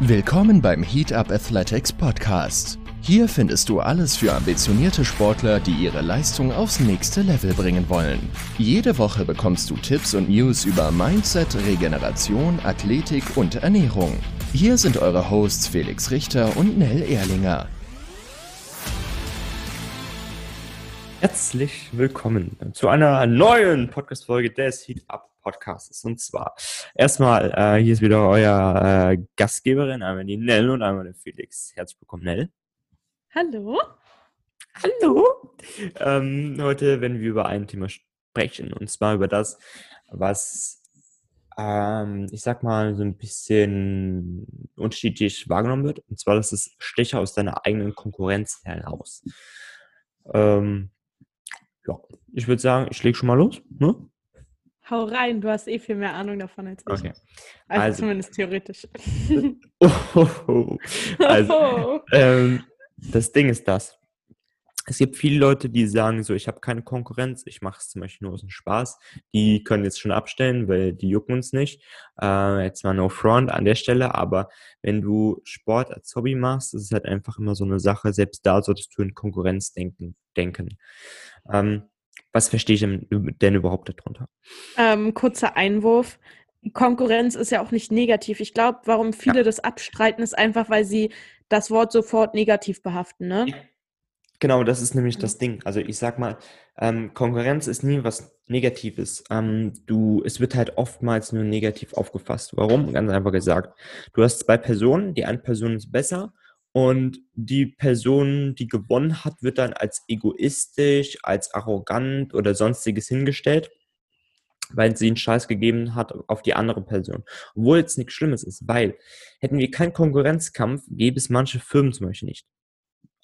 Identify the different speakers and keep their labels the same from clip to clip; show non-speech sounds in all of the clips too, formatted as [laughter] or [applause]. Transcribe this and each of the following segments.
Speaker 1: Willkommen beim Heat Up Athletics Podcast. Hier findest du alles für ambitionierte Sportler, die ihre Leistung aufs nächste Level bringen wollen. Jede Woche bekommst du Tipps und News über Mindset, Regeneration, Athletik und Ernährung. Hier sind eure Hosts Felix Richter und Nell Erlinger.
Speaker 2: Herzlich willkommen zu einer neuen Podcast-Folge des Heat Up Podcasts. Und zwar erstmal, äh, hier ist wieder euer äh, Gastgeberin, einmal die Nell und einmal der Felix. Herzlich willkommen, Nell.
Speaker 3: Hallo.
Speaker 2: Hallo. Ähm, heute werden wir über ein Thema sprechen, und zwar über das, was ähm, ich sag mal, so ein bisschen unterschiedlich wahrgenommen wird. Und zwar, das ist Stecher aus deiner eigenen Konkurrenz heraus. Ähm, ja, ich würde sagen, ich lege schon mal los. Ne?
Speaker 3: Hau rein, du hast eh viel mehr Ahnung davon als ich.
Speaker 2: Okay.
Speaker 3: Also,
Speaker 2: Also-
Speaker 3: zumindest theoretisch. [laughs]
Speaker 2: Oh, also, [laughs] ähm, das Ding ist das. Es gibt viele Leute, die sagen so, ich habe keine Konkurrenz, ich mache es zum Beispiel nur aus dem Spaß. Die können jetzt schon abstellen, weil die jucken uns nicht. Äh, jetzt mal no front an der Stelle, aber wenn du Sport als Hobby machst, ist es halt einfach immer so eine Sache, selbst da solltest du in Konkurrenz denken. denken. Ähm, was verstehe ich denn, denn überhaupt darunter?
Speaker 3: ähm, kurzer Einwurf. Konkurrenz ist ja auch nicht negativ. Ich glaube, warum viele das abstreiten, ist einfach, weil sie das Wort sofort negativ behaften. Ne?
Speaker 2: Genau, das ist nämlich das Ding. Also ich sag mal, ähm, Konkurrenz ist nie was Negatives. Ähm, du, es wird halt oftmals nur negativ aufgefasst. Warum? Ganz einfach gesagt. Du hast zwei Personen, die eine Person ist besser und die Person, die gewonnen hat, wird dann als egoistisch, als arrogant oder sonstiges hingestellt, weil sie einen Scheiß gegeben hat auf die andere Person. Obwohl es nichts Schlimmes ist, weil hätten wir keinen Konkurrenzkampf, gäbe es manche Firmen zum Beispiel nicht.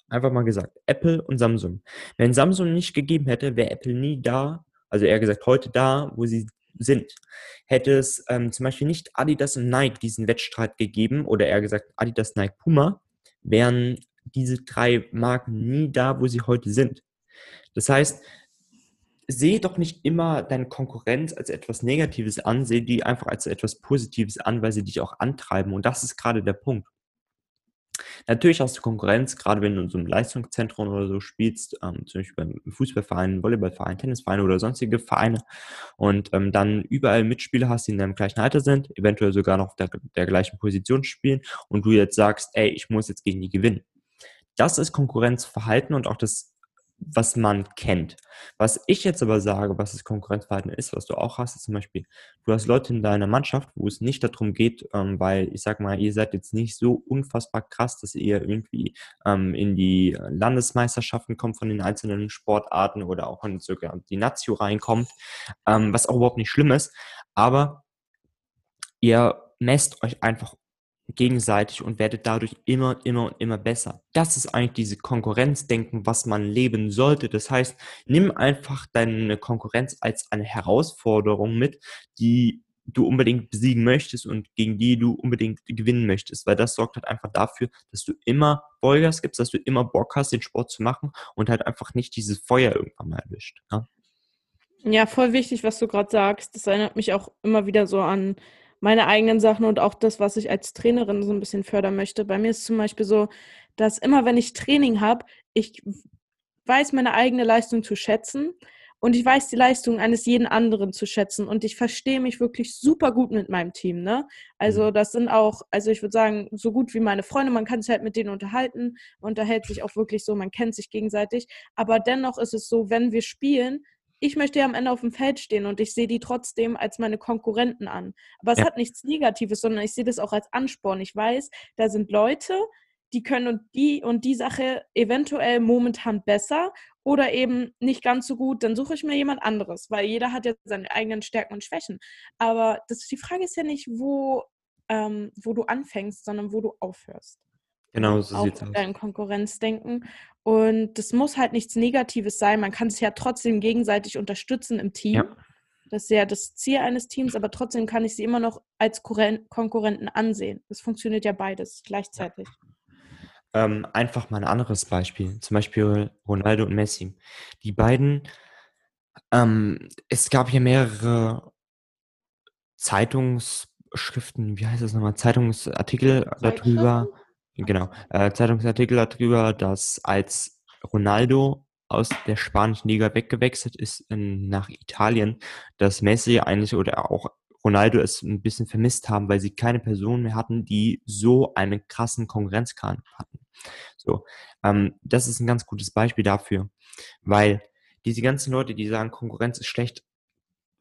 Speaker 2: Einfach mal gesagt, Apple und Samsung. Wenn Samsung nicht gegeben hätte, wäre Apple nie da, also eher gesagt heute da, wo sie sind. Hätte es ähm, zum Beispiel nicht Adidas und Nike diesen Wettstreit gegeben, oder eher gesagt Adidas, Nike, Puma, wären diese drei Marken nie da, wo sie heute sind. Das heißt, sehe doch nicht immer deine Konkurrenz als etwas Negatives an, sehe die einfach als etwas Positives an, weil sie dich auch antreiben. Und das ist gerade der Punkt. Natürlich hast du Konkurrenz, gerade wenn du in so einem Leistungszentrum oder so spielst, ähm, zum Beispiel beim Fußballverein, Volleyballverein, Tennisverein oder sonstige Vereine und ähm, dann überall Mitspieler hast, die in deinem gleichen Alter sind, eventuell sogar noch der, der gleichen Position spielen und du jetzt sagst, ey, ich muss jetzt gegen die gewinnen. Das ist Konkurrenzverhalten und auch das, was man kennt. Was ich jetzt aber sage, was das Konkurrenzverhalten ist, was du auch hast, ist zum Beispiel, du hast Leute in deiner Mannschaft, wo es nicht darum geht, ähm, weil ich sag mal, ihr seid jetzt nicht so unfassbar krass, dass ihr irgendwie ähm, in die Landesmeisterschaften kommt von den einzelnen Sportarten oder auch in die Nazio reinkommt, ähm, was auch überhaupt nicht schlimm ist, aber ihr messt euch einfach gegenseitig und werdet dadurch immer, immer und immer besser. Das ist eigentlich diese Konkurrenzdenken, was man leben sollte. Das heißt, nimm einfach deine Konkurrenz als eine Herausforderung mit, die du unbedingt besiegen möchtest und gegen die du unbedingt gewinnen möchtest, weil das sorgt halt einfach dafür, dass du immer Vollgas gibst, dass du immer Bock hast, den Sport zu machen und halt einfach nicht dieses Feuer irgendwann mal erwischt. Ne?
Speaker 3: Ja, voll wichtig, was du gerade sagst. Das erinnert mich auch immer wieder so an meine eigenen Sachen und auch das, was ich als Trainerin so ein bisschen fördern möchte. Bei mir ist zum Beispiel so, dass immer, wenn ich Training habe, ich weiß meine eigene Leistung zu schätzen und ich weiß die Leistung eines jeden anderen zu schätzen und ich verstehe mich wirklich super gut mit meinem Team. Ne? Also
Speaker 2: Mhm.
Speaker 3: das sind auch, also ich würde sagen, so gut wie meine Freunde, man kann sich halt mit denen unterhalten, man unterhält sich auch wirklich so, man kennt sich gegenseitig, aber dennoch ist es so, wenn wir spielen, ich möchte ja am Ende auf dem Feld stehen und ich sehe die trotzdem als meine Konkurrenten an. Aber es
Speaker 2: Ja.
Speaker 3: hat nichts Negatives, sondern ich sehe das auch als Ansporn. Ich weiß, da sind Leute, die können und die und die Sache eventuell momentan besser oder eben nicht ganz so gut, dann suche ich mir jemand anderes, weil jeder hat ja seine eigenen Stärken und Schwächen. Aber das, die Frage ist ja nicht, wo, ähm, wo du anfängst, sondern wo du aufhörst
Speaker 2: Genau, so
Speaker 3: auch
Speaker 2: sieht's aus.
Speaker 3: Konkurrenzdenken. Und das muss halt nichts Negatives sein. Man kann sich ja trotzdem gegenseitig unterstützen im Team.
Speaker 2: Ja.
Speaker 3: Das ist ja das Ziel eines Teams, aber trotzdem kann ich sie immer noch als Konkurrenten ansehen. Das funktioniert ja beides gleichzeitig.
Speaker 2: Ähm, einfach mal ein anderes Beispiel. Zum Beispiel Ronaldo und Messi. Die beiden, ähm, es gab ja mehrere Zeitungs- Schriften, wie heißt das nochmal, Zeitungsartikel darüber, genau, äh, Zeitungsartikel darüber, dass als Ronaldo aus der spanischen Liga weggewechselt ist in, nach Italien, dass Messi eigentlich oder auch Ronaldo es ein bisschen vermisst haben, weil sie keine Person mehr hatten, die so einen krassen Konkurrenzkampf hatten. So, ähm, das ist ein ganz gutes Beispiel dafür, weil diese ganzen Leute, die sagen, Konkurrenz ist schlecht,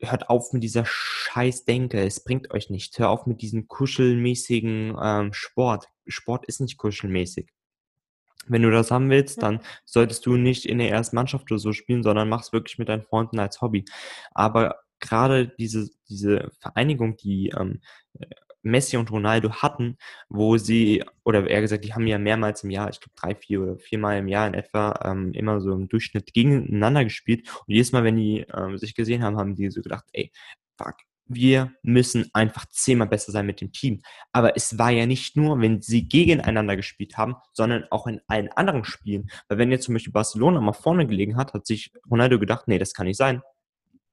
Speaker 2: hört auf mit dieser Scheißdenke, es bringt euch nichts. Hör auf mit diesem kuschelmäßigen ähm, Sport. Sport ist nicht kuschelmäßig. Wenn du das haben willst, dann solltest du nicht in der ersten Mannschaft oder so spielen, sondern mach's wirklich mit deinen Freunden als Hobby. Aber gerade diese, diese Vereinigung, die ähm, Messi und Ronaldo hatten, wo sie, oder eher gesagt, die haben ja mehrmals im Jahr, ich glaube drei, vier oder viermal im Jahr in etwa, ähm, immer so im Durchschnitt gegeneinander gespielt. Und jedes Mal, wenn die ähm, sich gesehen haben, haben die so gedacht, ey, fuck, wir müssen einfach zehnmal besser sein mit dem Team. Aber es war ja nicht nur, wenn sie gegeneinander gespielt haben, sondern auch in allen anderen Spielen. Weil wenn jetzt zum Beispiel Barcelona mal vorne gelegen hat, hat sich Ronaldo gedacht, nee, das kann nicht sein.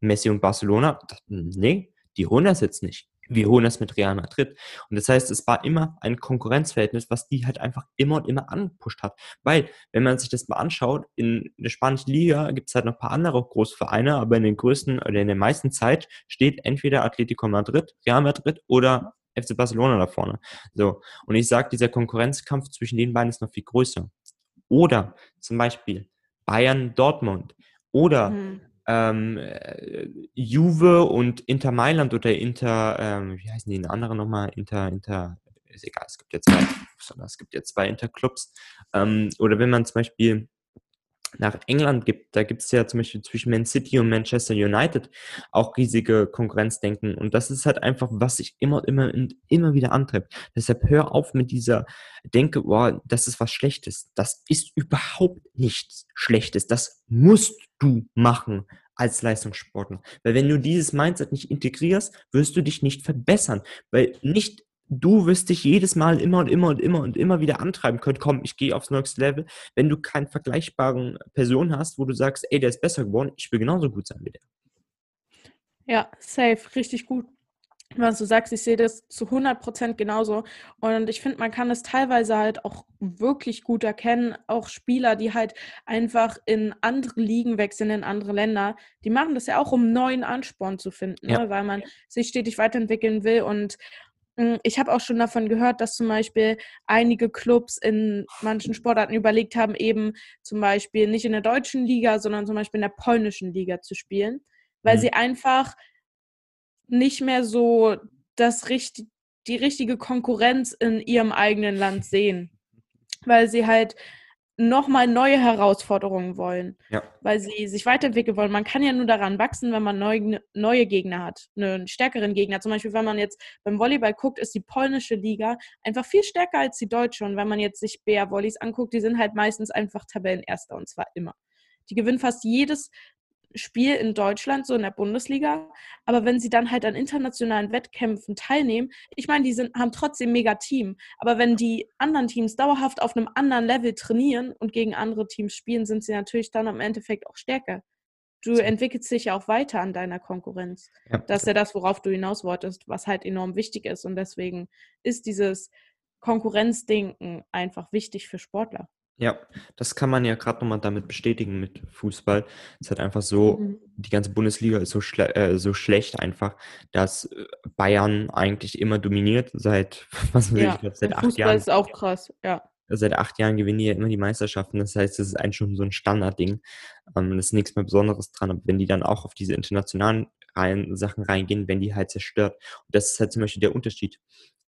Speaker 2: Messi und Barcelona, nee, die holen das jetzt nicht wir holen das mit Real Madrid. Und das heißt, es war immer ein Konkurrenzverhältnis, was die halt einfach immer und immer angepusht hat. Weil, wenn man sich das mal anschaut, in der spanischen Liga gibt es halt noch ein paar andere Großvereine, aber in den größten oder in der meisten Zeit steht entweder Atletico Madrid, Real Madrid oder FC Barcelona da vorne. So. Und ich sage, dieser Konkurrenzkampf zwischen den beiden ist noch viel größer. Oder zum Beispiel Bayern Dortmund oder mhm ähm, äh, Juve und Inter Mailand oder Inter, ähm, wie heißen die in anderen nochmal? Inter, Inter, ist egal, es gibt ja zwei, es gibt ja zwei Interclubs. Ähm, oder wenn man zum Beispiel nach England gibt, da gibt es ja zum Beispiel zwischen Man City und Manchester United auch riesige Konkurrenzdenken. Und das ist halt einfach, was sich immer, immer, immer wieder antreibt. Deshalb hör auf mit dieser Denke, boah, das ist was Schlechtes. Das ist überhaupt nichts Schlechtes. Das musst du machen als Leistungssportler. Weil wenn du dieses Mindset nicht integrierst, wirst du dich nicht verbessern. Weil nicht du wirst dich jedes Mal immer und immer und immer und immer wieder antreiben können, komm, ich gehe aufs nächste Level, wenn du keinen vergleichbaren Person hast, wo du sagst, ey, der ist besser geworden, ich will genauso gut sein wie der.
Speaker 3: Ja, safe, richtig gut. Was du sagst, ich sehe das zu 100% genauso. Und ich finde, man kann es teilweise halt auch wirklich gut erkennen. Auch Spieler, die halt einfach in andere Ligen wechseln, in andere Länder, die machen das ja auch, um neuen Ansporn zu finden, ja. ne? weil man sich stetig weiterentwickeln will. Und ich habe auch schon davon gehört, dass zum Beispiel einige Clubs in manchen Sportarten überlegt haben, eben zum Beispiel nicht in der deutschen Liga, sondern zum Beispiel in der polnischen Liga zu spielen, weil mhm. sie einfach nicht mehr so das richtig, die richtige Konkurrenz in ihrem eigenen Land sehen. Weil sie halt nochmal neue Herausforderungen wollen, ja. weil sie sich weiterentwickeln wollen. Man kann ja nur daran wachsen, wenn man neue, neue Gegner hat, einen stärkeren Gegner. Zum Beispiel, wenn man jetzt beim Volleyball guckt, ist die polnische Liga einfach viel stärker als die deutsche. Und wenn man jetzt sich BR Volleys anguckt, die sind halt meistens einfach Tabellenerster und zwar immer. Die gewinnen fast jedes Spiel in Deutschland, so in der Bundesliga. Aber wenn sie dann halt an internationalen Wettkämpfen teilnehmen, ich meine, die sind, haben trotzdem mega Team. Aber wenn die anderen Teams dauerhaft auf einem anderen Level trainieren und gegen andere Teams spielen, sind sie natürlich dann im Endeffekt auch stärker. Du entwickelst dich ja auch weiter an deiner Konkurrenz. Ja. Das ist ja das, worauf du hinaus wolltest, was halt enorm wichtig ist. Und deswegen ist dieses Konkurrenzdenken einfach wichtig für Sportler.
Speaker 2: Ja, das kann man ja gerade nochmal damit bestätigen mit Fußball. Es ist halt einfach so, mhm. die ganze Bundesliga ist so, schle äh, so schlecht einfach, dass äh, Bayern eigentlich immer dominiert seit, [laughs] was will
Speaker 3: ja, ich, glaub, seit acht Fußball Jahren. ist auch krass, ja.
Speaker 2: Seit acht Jahren gewinnen die ja immer die Meisterschaften. Das heißt, das ist eigentlich schon so ein Standardding. Ähm, das ist nichts mehr Besonderes dran. Aber wenn die dann auch auf diese internationalen rein, Sachen reingehen, wenn die halt zerstört. Und das ist halt zum Beispiel der Unterschied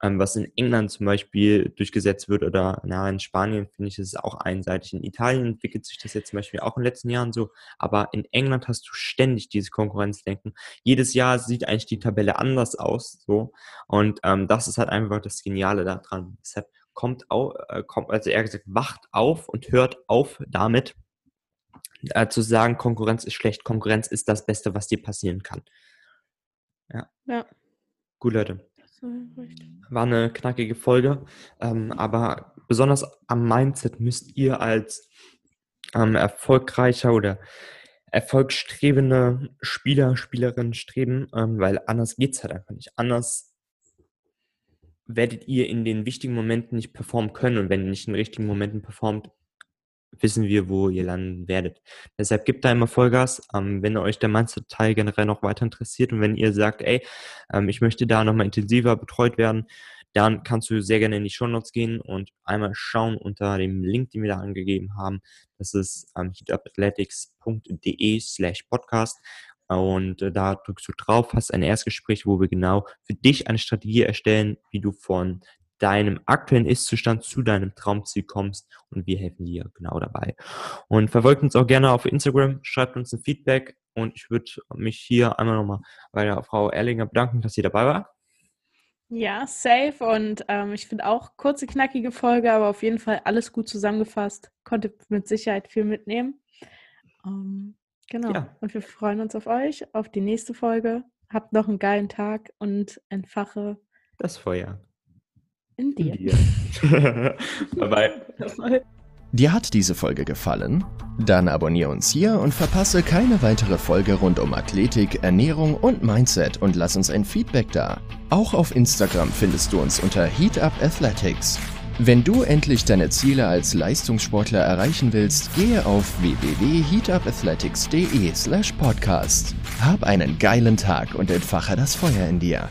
Speaker 2: was in England zum Beispiel durchgesetzt wird oder na, in Spanien finde ich, ist es auch einseitig. In Italien entwickelt sich das jetzt zum Beispiel auch in den letzten Jahren so, aber in England hast du ständig dieses Konkurrenzdenken. Jedes Jahr sieht eigentlich die Tabelle anders aus, so und ähm, das ist halt einfach das Geniale daran. Deshalb kommt auch, äh, kommt, also eher gesagt, wacht auf und hört auf damit, äh, zu sagen, Konkurrenz ist schlecht. Konkurrenz ist das Beste, was dir passieren kann. Ja. Ja. Gut, Leute. War eine knackige Folge, ähm, aber besonders am Mindset müsst ihr als ähm, erfolgreicher oder erfolgsstrebende Spieler, Spielerin streben, ähm, weil anders geht es halt einfach nicht. Anders werdet ihr in den wichtigen Momenten nicht performen können. Und wenn ihr nicht in den richtigen Momenten performt, wissen wir, wo ihr landen werdet. Deshalb gebt da immer Vollgas, ähm, wenn euch der Mindset-Teil generell noch weiter interessiert und wenn ihr sagt, ey, ähm, ich möchte da nochmal intensiver betreut werden, dann kannst du sehr gerne in die Show Notes gehen und einmal schauen unter dem Link, den wir da angegeben haben. Das ist ähm, heatupathletics.de slash podcast. Und äh, da drückst du drauf, hast ein Erstgespräch, wo wir genau für dich eine Strategie erstellen, wie du von deinem aktuellen Ist-Zustand zu deinem Traumziel kommst und wir helfen dir genau dabei. Und verfolgt uns auch gerne auf Instagram, schreibt uns ein Feedback und ich würde mich hier einmal nochmal bei der Frau Erlinger bedanken, dass sie dabei war.
Speaker 3: Ja, safe und ähm, ich finde auch kurze, knackige Folge, aber auf jeden Fall alles gut zusammengefasst. Konnte mit Sicherheit viel mitnehmen. Ähm, genau. Ja. Und wir freuen uns auf euch, auf die nächste Folge. Habt noch einen geilen Tag und entfache
Speaker 2: das Feuer.
Speaker 3: In dir. In dir. [laughs]
Speaker 2: bye bye.
Speaker 1: Dir hat diese Folge gefallen? Dann abonniere uns hier und verpasse keine weitere Folge rund um Athletik, Ernährung und Mindset und lass uns ein Feedback da. Auch auf Instagram findest du uns unter Heat Athletics. Wenn du endlich deine Ziele als Leistungssportler erreichen willst, gehe auf www.heatupathletics.de slash podcast. Hab einen geilen Tag und entfache das Feuer in dir.